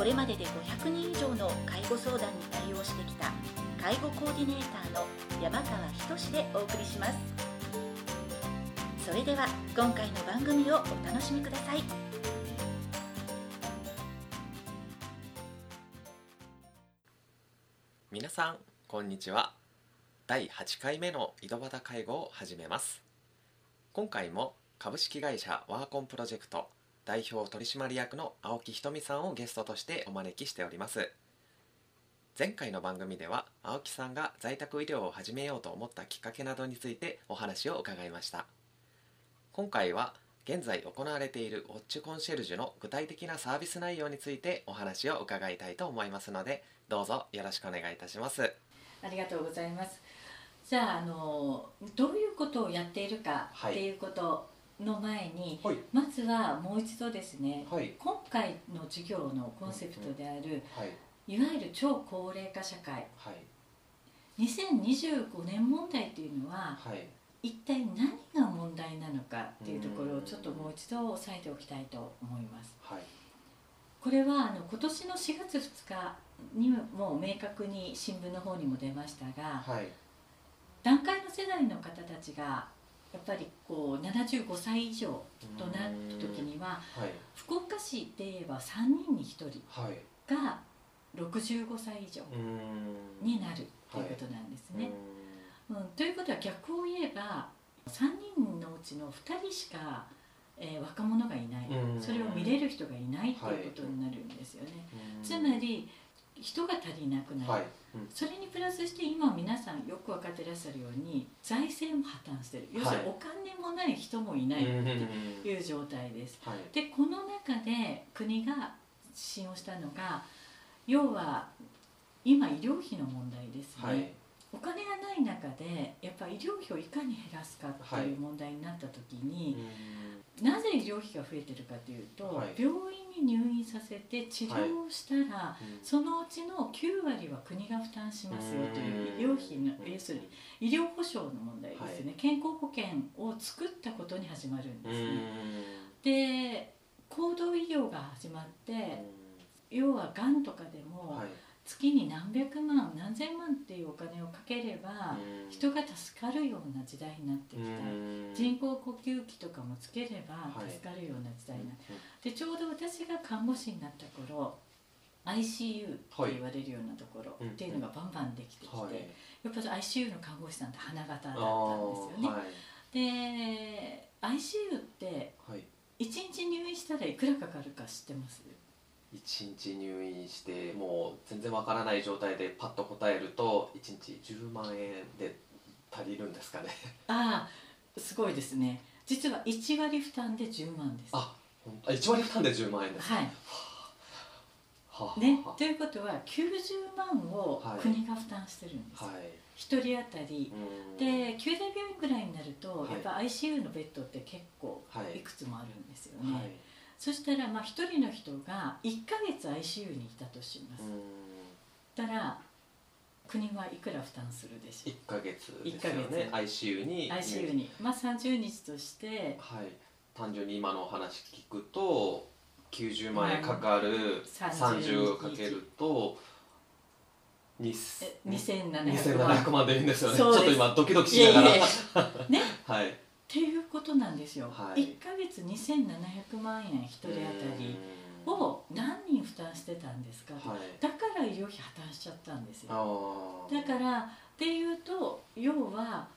これまでで500人以上の介護相談に対応してきた介護コーディネーターの山川仁でお送りします。それでは今回の番組をお楽しみください。皆さんこんにちは。第8回目の井戸端介護を始めます。今回も株式会社ワーコンプロジェクト代表取締役の青木ひとみさんをゲストとしてお招きしております。前回の番組では青木さんが在宅医療を始めようと思ったきっかけなどについてお話を伺いました。今回は現在行われているウォッチコンシェルジュの具体的なサービス内容についてお話を伺いたいと思いますのでどうぞよろしくお願いいたします。ありがとうございます。じゃああのどういうことをやっているかっていうことの前に、はい。まずはもう一度ですね、はい。今回の授業のコンセプトである、はい。いわゆる超高齢化社会。はい。2025年問題っていうのははい。一体何が問題なのかっていうところをちょっともう一度押さえておきたいと思います。はい。これはあの今年の4月2日にもう明確に新聞の方にも出ましたが、はい。団塊の世代の方たちがやっぱりこう75歳以上となった時にははい。福岡市で言えば3人に1人はい。が65歳以上になるということなんですね。ううん。ということは逆を言えば3人のうちの2人しか、えー若者がいない。うん。それを見れる人がいないということになるんですよね。つまり人が足りなくなる、はい。うん。それにプラスして今皆さんよく分かってらっしゃるように財政も破綻してる。要するにはいお金もない人もいないうんってうんいう状態です。はい。でこの中で国が使用したのが要は今医療費の問題ですね、はい。お金がない中でやっぱ医療費をいかに減らすかっていう問題になった時に、なぜ医療費が増えてるかというと、はい。病院に入院させて治療をしたら、うん。そのうちの9割は国が負担しますよという医療費の要するに医療保障の問題ですね、健康保険を作ったことに始まるんうですね。ん。で行動医療が始まって、うん。要はがんとかでもはい月に何百万何千万っていうお金をかければ、うん。人が助かるような時代になってきた。うん。人工呼吸器とかもつければはい。助かるような時代になって、でちょうど私が看護師になった頃 ICU って言われるようなところはいっていうのがバンバンできてきて、はい。やっぱり ICU の看護師さんって花形だったんですあよね。ーはい。で ICU ってはい。1日入院したらいくらかかるか知ってます？一日入院してもう全然わからない状態でパッと答えると一日10万円で足りるんですかね。ああすごいですね。実は1割負担で10万です。ああ1割負担で10万円ですか。はい。はあは、あねということは90万をはい国が負担してるんです、はい。一人当たり。うん。で宮大病院ぐらいになると、はい。やっぱ ICU のベッドって結構はい。いくつもあるんですよね、はいそしたらまあ一人の人が1ヶ月 ICU にいたとします、うん。たら国はいくら負担するでしょ1ヶ月ですよね。月。ICU に。う ICU に。まあ30日として。はい。単純に今のお話聞くと90万円かかる。30 30かけるとにえ2700万。2700万でいいんですよね。ちょっと今ドキドキしながら。ね。はいっていうことなんですよ、はい。1ヶ月2700万円1人当たりを何人負担してたんですか、はい。だから医療費破綻しちゃったんですよ。だからっていうと要は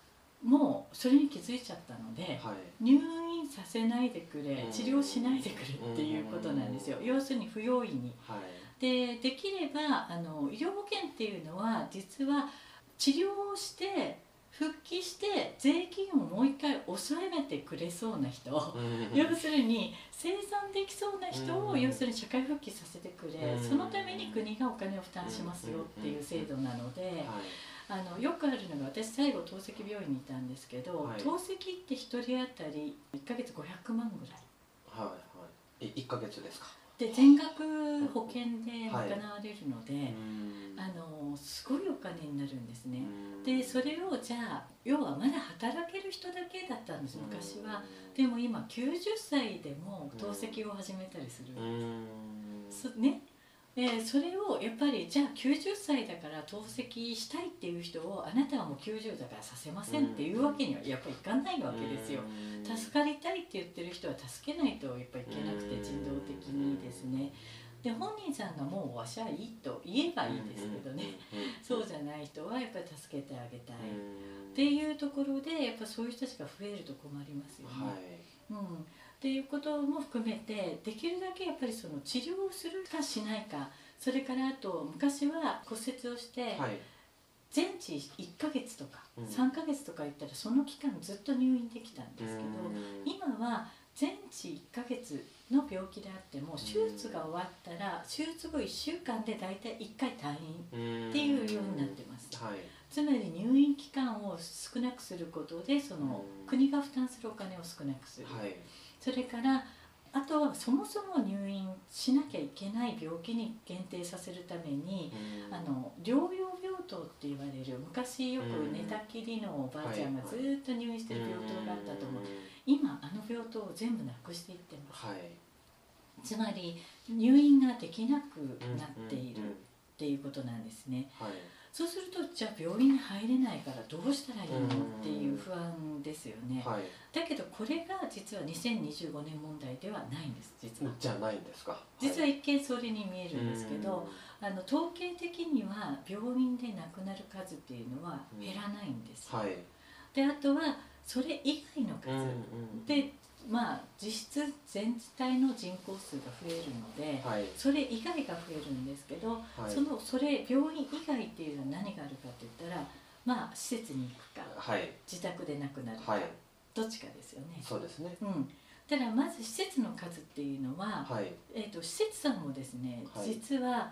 もうそれに気づいちゃったのではい。入院させないでくれうん。治療しないでくれっていうことなんですよ。要するに不用意に。はい。でできればあの医療保険っていうのは実は治療をして復帰して税金をもう一回抑えめてくれそうな人、うん。要するに生産できそうな人をうん。要するに社会復帰させてくれ、うん。そのために国がお金を負担しますよっていう制度なので、はい。あのよくあるのが私最後透析病院にいたんですけど、はい。透析って1人当たり1ヶ月500万ぐらい。はいはい。い一ヶ月ですか？で全額保険で賄われるので、うん。あのすごいお金になるんですね。うん。でそれをじゃあ要はまだ働ける人だけだったんです昔は。でも今90歳でも透析を始めたりする、うん。そねでそれをやっぱりじゃあ90歳だから透析したいっていう人をあなたはもう90だからさせませんっていうわけにはやっぱりいかないわけですよ。うん。助かりたいって言ってる人は助けないとやっぱりいけなくて人道的にですね。で本人さんがもうわしはいいと言えばいいですけどね。そうじゃない人はやっぱり助けてあげたい。っていうところでやっぱそういう人たちが増えると困りますよね。はい。うん、っていうことも含めてできるだけやっぱりその治療をするかしないかそれからあと昔は骨折をしてはい。全治1ヶ月とかうん。3ヶ月とか言ったらその期間ずっと入院できたんですけどうん。今は全治1ヶ月の病気であっても手術が終わったら手術後1週間で大体1回退院っていうようになってます。はい。つまり入院期間を少なくすることでそのうん。国が負担するお金を少なくする、はいそれからあとはそもそも入院しなきゃいけない病気に限定させるために、あの療養病棟って言われる昔よく寝たきりのおばあちゃんがずっと入院してる病棟があったと思う、今あの病棟を全部なくしていってます、はい。つまり入院ができなくなっているうんうん。っていうことなんですね。はいそうするとじゃあ病院に入れないからどうしたらいいのうんっていう不安ですよね、はい。だけどこれが実は2025年問題ではないんです実は。じゃないんですか。実は一見それに見えるんですけど、あの統計的には病院で亡くなる数っていうのは減らないんです、はい。であとはそれ以外の数、でまあ実質全体の人口数が増えるので、はい。それ以外が増えるんですけど、はい。そのそれ病院以外っていうのは何があるかって言ったらまあ施設に行くかはい。自宅で亡くなるか、はい。どっちかですよね。そうですね。うん。だからまず施設の数っていうのは、はい。えー、と施設さんもですね、はい。実は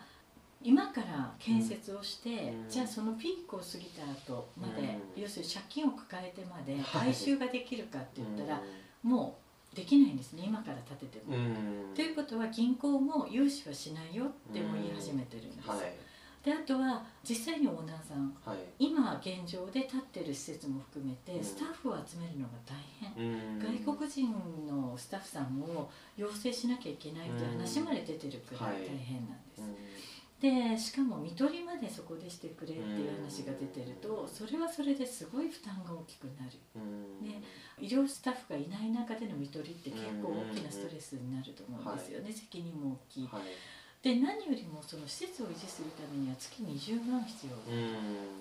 今から建設をして、うん。じゃあそのピークを過ぎた後まで、うん。要するに借金を抱えてまではい。回収ができるかって言ったら、もうできないんですね。今から建てても。うん。ということは銀行も融資はしないよっても言い始めてるんです。はい。であとは実際にオーナーさんはい。今現状で建ってる施設も含めてうん。スタッフを集めるのが大変。うん。外国人のスタッフさんを養成しなきゃいけないって話まで出てるくらい大変なんです、でしかも看取りまでそこでしてくれっていう話が出てるとそれはそれですごい負担が大きくなる。うん。ね。医療スタッフがいない中での看取りって結構大きなストレスになると思うんですよね、責任も大きい。はい。で何よりもその施設を維持するためには月20万必要。う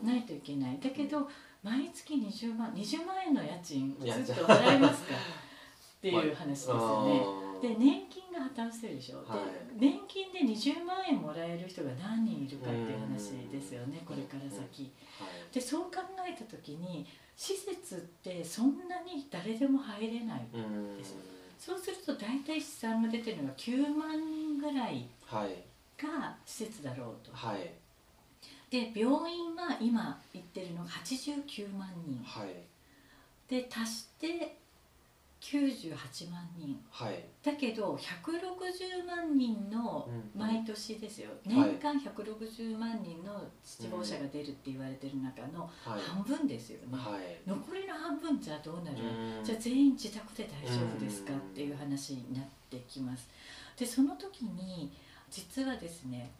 ん。ないといけない。だけど毎月20万20万円の家賃ずっと払いますか？っていう話ですよね。で年金が破綻してるでしょ、はい。で年金で20万円もらえる人が何人いるかっていう話ですよねこれから先。はい。でそう考えた時に施設ってそんなに誰でも入れないうんですそうすると大体試算が出てるのが9万人ぐらいが施設だろうと。はい。で病院は今言ってるのが89万人。はい。で足して98万人。はい。だけど160万人のうん。毎年ですよ、はい。年間160万人の死亡者が出るって言われてる中のはい。半分ですよね、はい残りの半分じゃあどうなる、うん。じゃあ全員自宅で大丈夫ですかうんっていう話になってきます。でその時に実はですね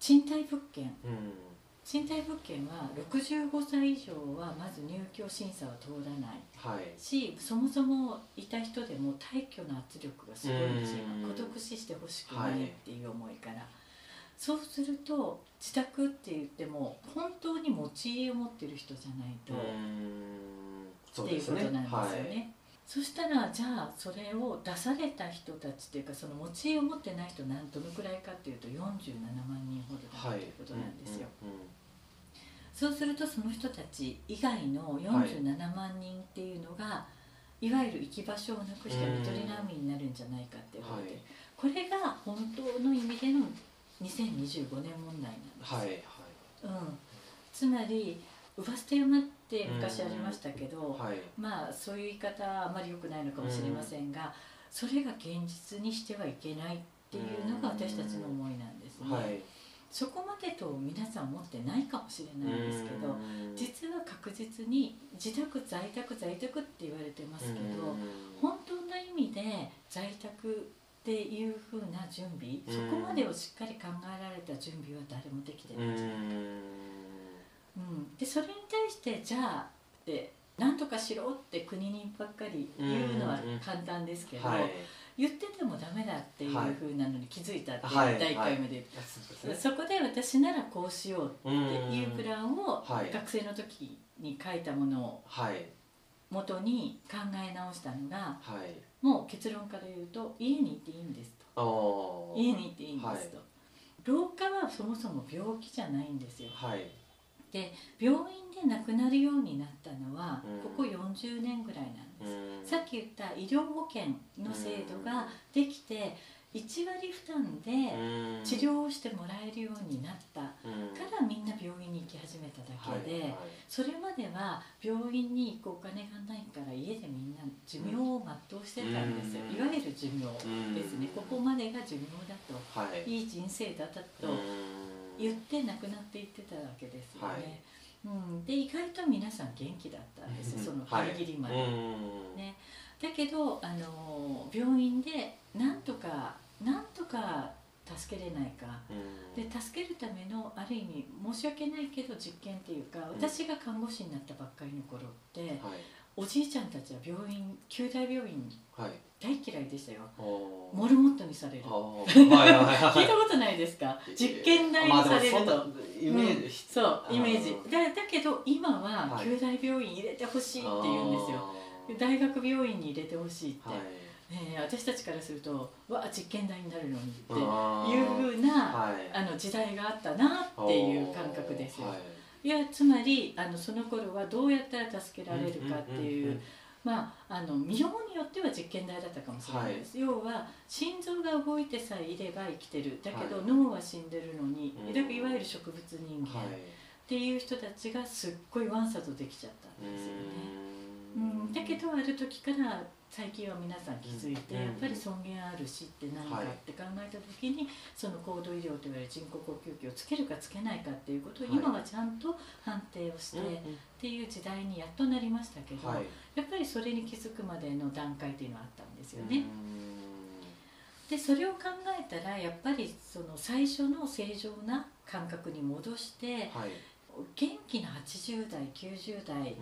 賃貸物件うん賃貸物件は65歳以上はまず入居審査は通らない。はい。しそもそもいた人でも退去の圧力がすごいんですよ。うん。孤独死してほしくないっていう思いから、そうすると自宅って言っても本当に持ち家を持ってる人じゃないと、っていうことなんですよね。はい。そしたらじゃあそれを出された人たちっていうかその持ち家を持ってない人なんどのくらいかっていうと47万人ほどだはいということなんですよ。うんうんそうするとその人たち以外の47万人っていうのが、い、わゆる行き場所をなくしてうん。一人難民になるんじゃないかって言われて、はい。これが本当の意味での2025年問題なんです、はいはい。うん、つまり「姥捨て山」って昔ありましたけど、はい。まあそういう言い方はあまり良くないのかもしれませんが、それが現実にしてはいけないっていうのが私たちの思いなんですね。はいそこまでと皆さん思ってないかもしれないんですけど、うん。実は確実に自宅在宅在宅って言われてますけど、うん。本当の意味で在宅っていう風な準備、うん。そこまでをしっかり考えられた準備は誰もできてない、うん。でそれに対してじゃあって何とかしろって国にばっかり言うのは簡単ですけど、はい言っててもダメだっていう風なのに気づいたっていうはい。第1回目で、そこで私ならこうしようっていうプランをはい学生の時に書いたものをはい。元に考え直したのがはい。もう結論から言うと家にいていいんですと。家にいていいんですと、老化はそもそも病気じゃないんですよ。はい。で病院で亡くなるようになったのはうん。ここ40年ぐらいなんです、うんさっき言った医療保険の制度ができて1割負担でうん。治療をしてもらえるようになったかうん。らみんな病院に行き始めただけで、はい。それまでは病院に行くお金がないから家でみんな寿命を全うしてたんですよ、うん。いわゆる寿命ですね、うん。ここまでが寿命だとはい。いい人生だったとうん。言って亡くなっていってたわけですよね、はいうん、で意外と皆さん元気だったんですよ、そのはいギリギリまで、うん。ねだけどあの病院でなんとかなんとか助けれないか。うん。で助けるためのある意味申し訳ないけど実験っていうか私が看護師になったばっかりの頃ってはいおじいちゃんたちは病院九大病院はい。大嫌いでしたよ。モルモットにされる。聞いたことないですか？実験台にされると、まあイメージうん。そうイメージ。あだだけど今ははい。九大病院入れてほしいって言うんですよ。大学病院に入れてほしいって、はい。ねえ私たちからするとわあ実験台になるのにっていうふうなはい。あの時代があったなっていう感覚ですよ。はいいやつまりあのその頃はどうやったら助けられるかっていう,、まああの見ようによっては実験台だったかもしれないです、要は心臓が動いてさえいれば生きてる。だけど、はい。脳は死んでるのに、うん。だからいわゆる植物人間はい。っていう人たちがすっごいわんさとできちゃったんですよね。ううん、だけどある時から最近は皆さん気づいて、うん。やっぱり尊厳ある死って何かって考えた時に、その高度医療といわれる人工呼吸器をつけるかつけないかっていうことをはい。今はちゃんと判定をして、うんっていう時代にやっとなりましたけど、はい。やっぱりそれに気づくまでの段階っていうのはあったんですようね。ん。でそれを考えたらやっぱりその最初の正常な感覚に戻してはい元気な80代90代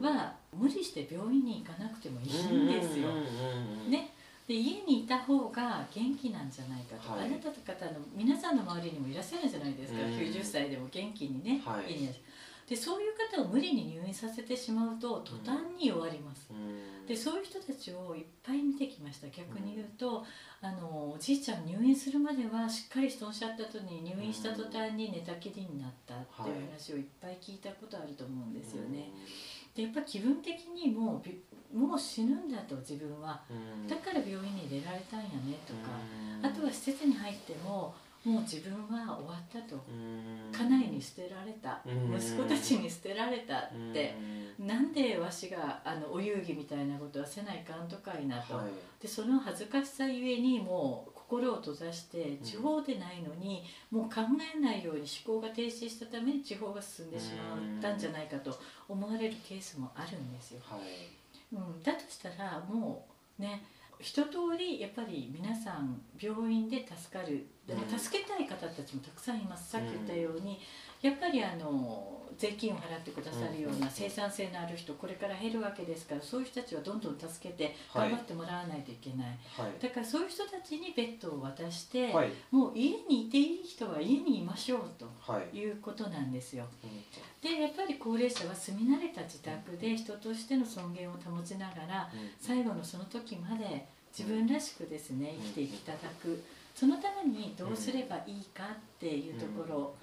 うん。は無理して病院に行かなくてもいいんですよ。ね、で家にいた方が元気なんじゃないかと、はい。あなた方の皆さんの周りにもいらっしゃるんじゃないですか、うん。90歳でも元気にね、はい。家にいらっしゃるでそういう方を無理に入院させてしまうと途端に弱ります、うん。でそういう人たちをいっぱい見てきました。逆に言うと、あのおじいちゃん入院するまではしっかりしておっしゃった後に入院した途端に寝たきりになったっていう話をいっぱい聞いたことあると思うんですよね。でやっぱ気分的にもうびもう死ぬんだと自分は。うん。だから病院に入れられたんやねとか、うん。あとは施設に入ってももう自分は終わったと。うん。家内に捨てられた。うん。息子たちに捨てられたって。なんでわしがあのお遊戯みたいなことはせないかんとかいなと、はい。でその恥ずかしさゆえにもう心を閉ざして地方でないのに、もう考えないように思考が停止したために地方が進んでしまったんじゃないかと思われるケースもあるんですよ。はい。うん、だとしたらもうね一通りやっぱり皆さん病院で助かるうん。助けたい方たちもたくさんいます。さっき言ったようにやっぱりあの税金を払ってくださるような生産性のある人これから減るわけですからそういう人たちはどんどん助けてはい。頑張ってもらわないといけない、はい。だからそういう人たちにベッドを渡して、はい。もう家にいていい人は家にいましょうとはい。いうことなんですよ。うん。でやっぱり高齢者は住み慣れた自宅で人としての尊厳を保ちながら最後のその時まで自分らしくですね生きていただく。そのためにどうすればいいかっていうところを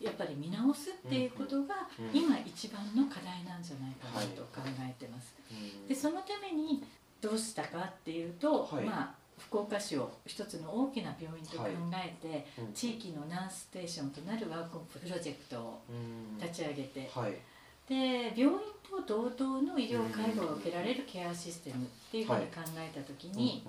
やっぱり見直すっていうことがうん今一番の課題なんじゃないかなと考えてます。うん。でそのためにどうしたかっていうと、はい。まあ福岡市を一つの大きな病院と考えて、うん。地域のナースステーションとなるワークオンプロジェクトをうん。立ち上げて、はい。で病院と同等の医療介護が受けられるケアシステムっていうふうに考えた時に、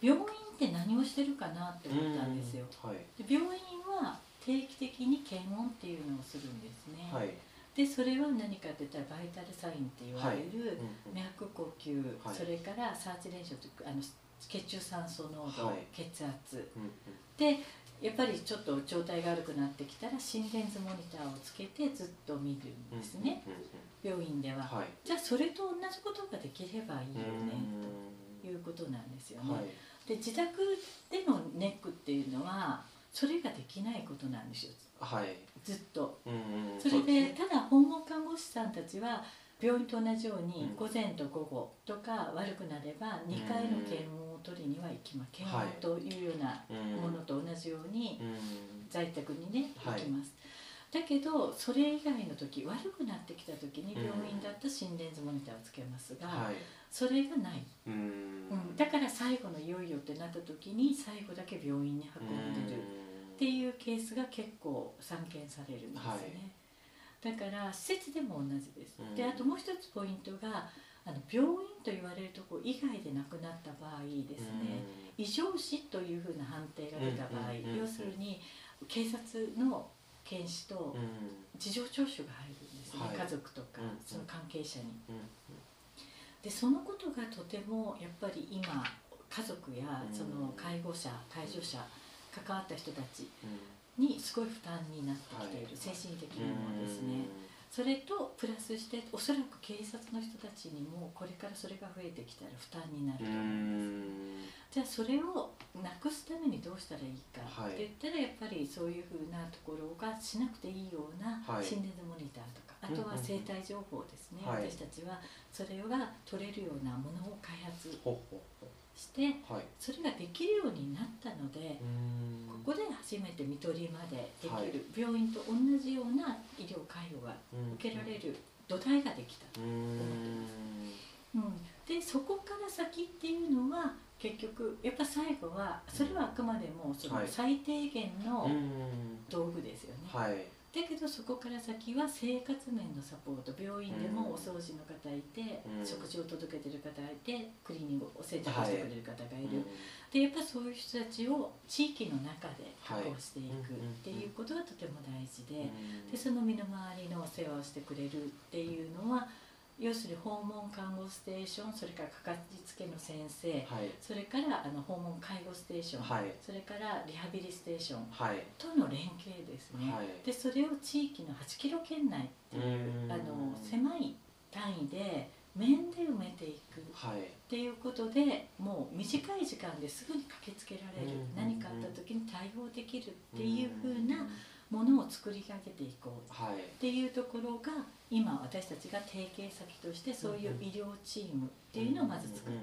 病院って何をしてるかなって思ったんですよ。はい。で病院は定期的に検温っていうのをするんですね。はい。でそれは何かって言ったらバイタルサインって言われる、うん脈呼吸、はい。それからサチュレーションというあの血中酸素濃度、はい。血圧。うんでやっぱりちょっと状態が悪くなってきたら心電図モニターをつけてずっと見るんですね、うんうん病院では、はい。じゃあそれと同じことができればいいよね、うん。ということなんですよね、はい。で自宅でのネックっていうのはそれができないことなんですよ。はい。ずっと。うんうんそれうすね。でただ訪問看護師さんたちは病院と同じようにうん。午前と午後とか悪くなれば2回の検温を取りには行きます検温というようなうん。ものと同じようにうん。在宅にね行はい。きます、だけどそれ以外の時悪くなってきた時にうん病院だったら心電図モニターをつけますが、はいそれがない、うん。うん、だから最後のいよいよってなった時に最後だけ病院に運んでる。っていうケースが結構散見されるんですね、だから施設でも同じです、うん。であともう一つポイントがあの病院と言われるところ以外で亡くなった場合ですね、異常死というふうな判定が出た場合、要するに警察の検視とうん。事情聴取が入るんですね、はい。家族とかその関係者に。うんでそのことがとてもやっぱり今家族やうん。その介護者介助者関わった人たちうん。にすごい負担になってきている、はい。精神的にもですね。それとプラスしておそらく警察の人たちにもこれからそれが増えてきたら負担になるとう思います。ん。じゃあそれをなくすためにどうしたらいいかはいって言ったらやっぱりそういうふうなところがしなくていいようなはい。心電図モニターとか、あとは生体情報ですね、はい。私たちはそれが取れるようなものを開発してはい。それができるようになったので、うん。ここで初めて看取りまでできる、はい。病院と同じような医療介護が受けられる土台ができたとうん。うん、でそこから先っていうのは結局やっぱ最後はそれはあくまでもそのはい。最低限のうん。道具ですよね、はいだけどそこから先は生活面のサポート病院でもお掃除の方いて、うん。食事を届けてる方いてクリーニングお洗濯をしてくれる方がいる、うん。でやっぱそういう人たちを地域の中で確保していくっていうことがとても大事で,、でその身の回りのお世話をしてくれるっていうのは要するに訪問看護ステーションそれからかかりつけの先生はい。それからあの訪問介護ステーション、はい。それからリハビリステーションはい。との連携ですね、はい。でそれを地域の8キロ圏内っていううん。あの狭い単位で面で埋めていくはい。っていうことでもう短い時間ですぐに駆けつけられる、うん何かあった時に対応できるっていうふうなものを作り上げていこう。はい。っていうところが今私たちが提携先としてそういう医療チームっていうのをまず作る、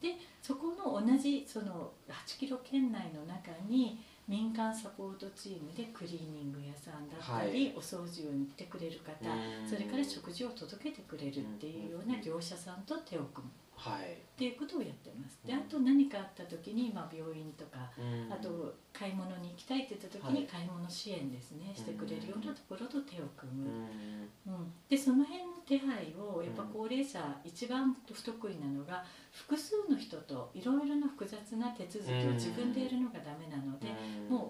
でそこの同じその8キロ圏内の中に民間サポートチームでクリーニング屋さんだったり、はい。お掃除を行ってくれる方、うん。それから食事を届けてくれるっていうような業者さんと手を組むはい。っていうことをやってます。でうん。あと何かあった時に、まあ、病院とかうん。あと買い物に行きたいって言った時に買い物支援ですね、してくれるようなところと手を組うむ。ん。うん、でその辺の手配をやっぱ高齢者一番不得意なのが複数の人といろいろな複雑な手続きを自分でやるのがダメなので、もう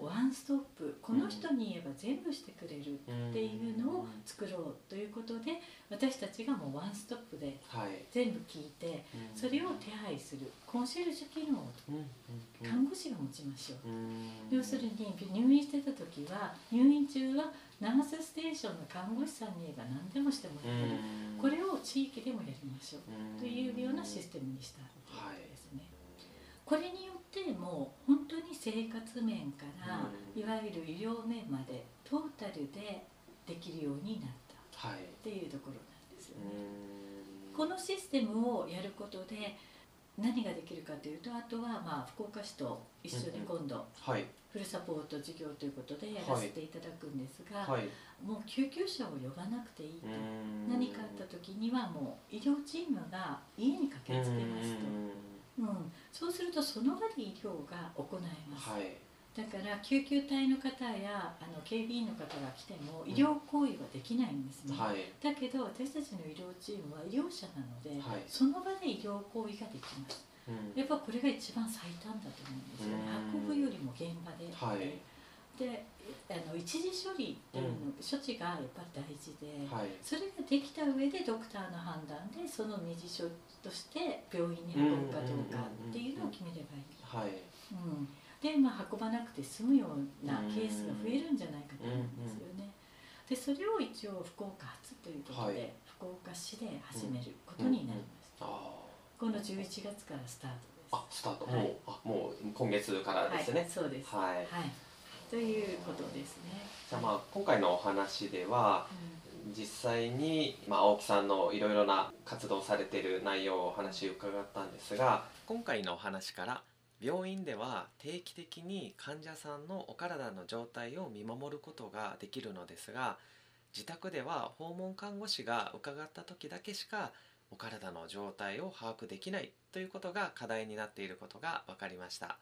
この人に言えば全部してくれるっていうのを作ろうということで私たちがもうワンストップではい。全部聞いてそれを手配するコンシェルジュ機能を看護師が持ちましょう。うん。要するに入院してた時は入院中はナースステーションの看護師さんに言えば何でもしてもらえる、これを地域でもやりましょうというようなシステムにしたということですね。これによってもう本当に生活面からうん。いわゆる医療面までトータルでできるようになった。はい。っていうところなんですようね。ん。このシステムをやることで何ができるかというとあとはまあ福岡市と一緒に今度はい。フルサポート事業ということでやらせていただくんですが、はい。もう救急車を呼ばなくていいと、うん。何かあった時にはもう医療チームが家に駆けつけますと、うん。そうするとその場で医療が行えます、はい。だから救急隊の方やあの警備員の方が来ても医療行為はできないんですね、はい。だけど私たちの医療チームは医療者なので、はい。その場で医療行為ができます。うん。やっぱこれが一番最短だと思うんですよ。ねうん。運ぶよりも現場で、はい。であの一時処理っていうの、処置がやっぱり大事で、はい。それができた上でドクターの判断でその二次処置として病院に運ぶかどうかっていうのを決めればいい、はい。うん、で、まあ、運ばなくて済むようなケースが増えるんじゃないかと思うんですよね。でそれを一応福岡発ということで、はい。福岡市で始めることになりました、あこの11月からスタートです。ああスタート、はい。もうあもう今月からですはいね、そうです。はい。はい、ということですね。じゃあまあ今回のお話ではう実際に、まあ、青木さんのいろいろな活動されている内容をお話伺ったんですが今回のお話から病院では定期的に患者さんのお体の状態を見守ることができるのですが自宅では訪問看護師が伺った時だけしかお体の状態を把握できないということが課題になっていることが分かりました。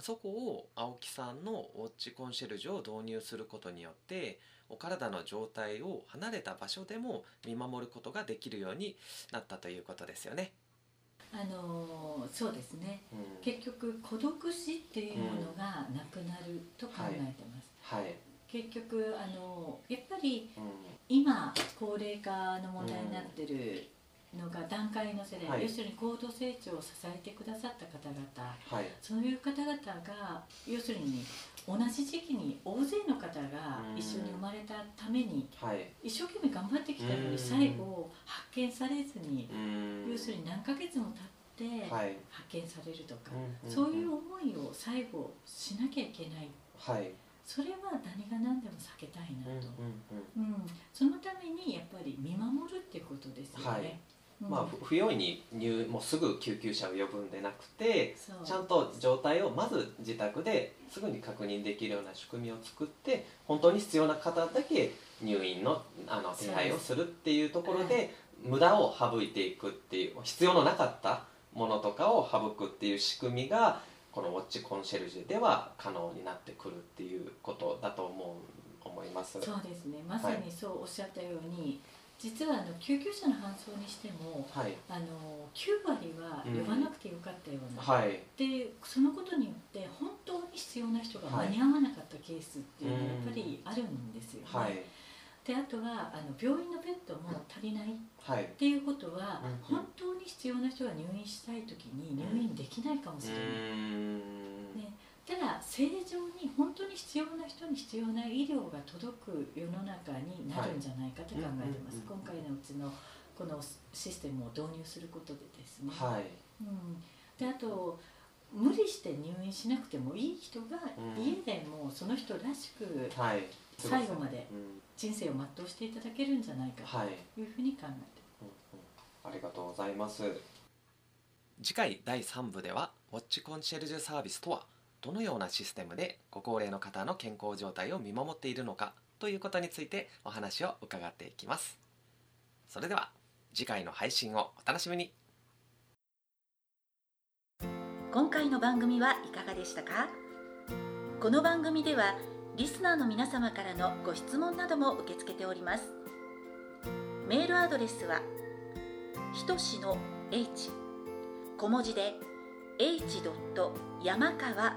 そこを青木さんのウォッチコンシェルジュを導入することによってお体の状態を離れた場所でも見守ることができるようになったということですよね。んあのーそうですね。うん。結局孤独死っていうものがなくなると考えてます、はい、結局あのやっぱりうん。今高齢化の問題になってるのが段階の世代、はい。要するに高度成長を支えてくださった方々はい。そういう方々が要するに同じ時期に大勢の方が一緒に生まれたためにはい。一生懸命頑張ってきたのうん。に最後発見されずにうん。要するに何ヶ月も経ってはい。発見されるとかうんそういう思いを最後しなきゃいけない。はい。それは何が何でも避けたいなうんうんと、うんうん、そのためにやっぱり見守るっていうことですよね。はいうんまあふ不用意に入もうすぐ救急車を呼ぶんでなくてちゃんと状態をまず自宅ですぐに確認できるような仕組みを作って本当に必要な方だけ入院のあの手配をするっていうところはで無駄を省いていくっていう必要のなかったものとかを省くっていう仕組みがこのウォッチコンシェルジュでは可能になってくるっていうことだと思う思います。そうですね。まさにそうおっしゃったように、実はあの救急車の搬送にしてもはい、あの9割は呼ばなくてよかったような、はい、でそのことによって本当に必要な人が間に合わなかったケースっていうのはやっぱりあるんですよね。はい、であとはあの病院のベッドも足りないっはい、ていうことは、うん。本当に必要な人が入院したい時に入院できないかもしれない。ん。ねただ正常に本当に必要な人に必要な医療が届く世の中になるんじゃないかと考えてます、はい今回のうちのこのシステムを導入することでですね、はい、うん、であと無理して入院しなくてもいい人がうん。家でもその人らしくはい、最後までうん。人生を全うしていただけるんじゃないかはい、というふうに考えてうんうん。ありがとうございます。次回第3部ではウォッチコンシェルジュサービスとはどのようなシステムでご高齢の方の健康状態を見守っているのかということについてお話を伺っていきます。それでは次回の配信をお楽しみに。今回の番組はいかがでしたか？この番組ではリスナーの皆様からのご質問なども受け付けております。メールアドレスはひとしの h 小文字で h. 山川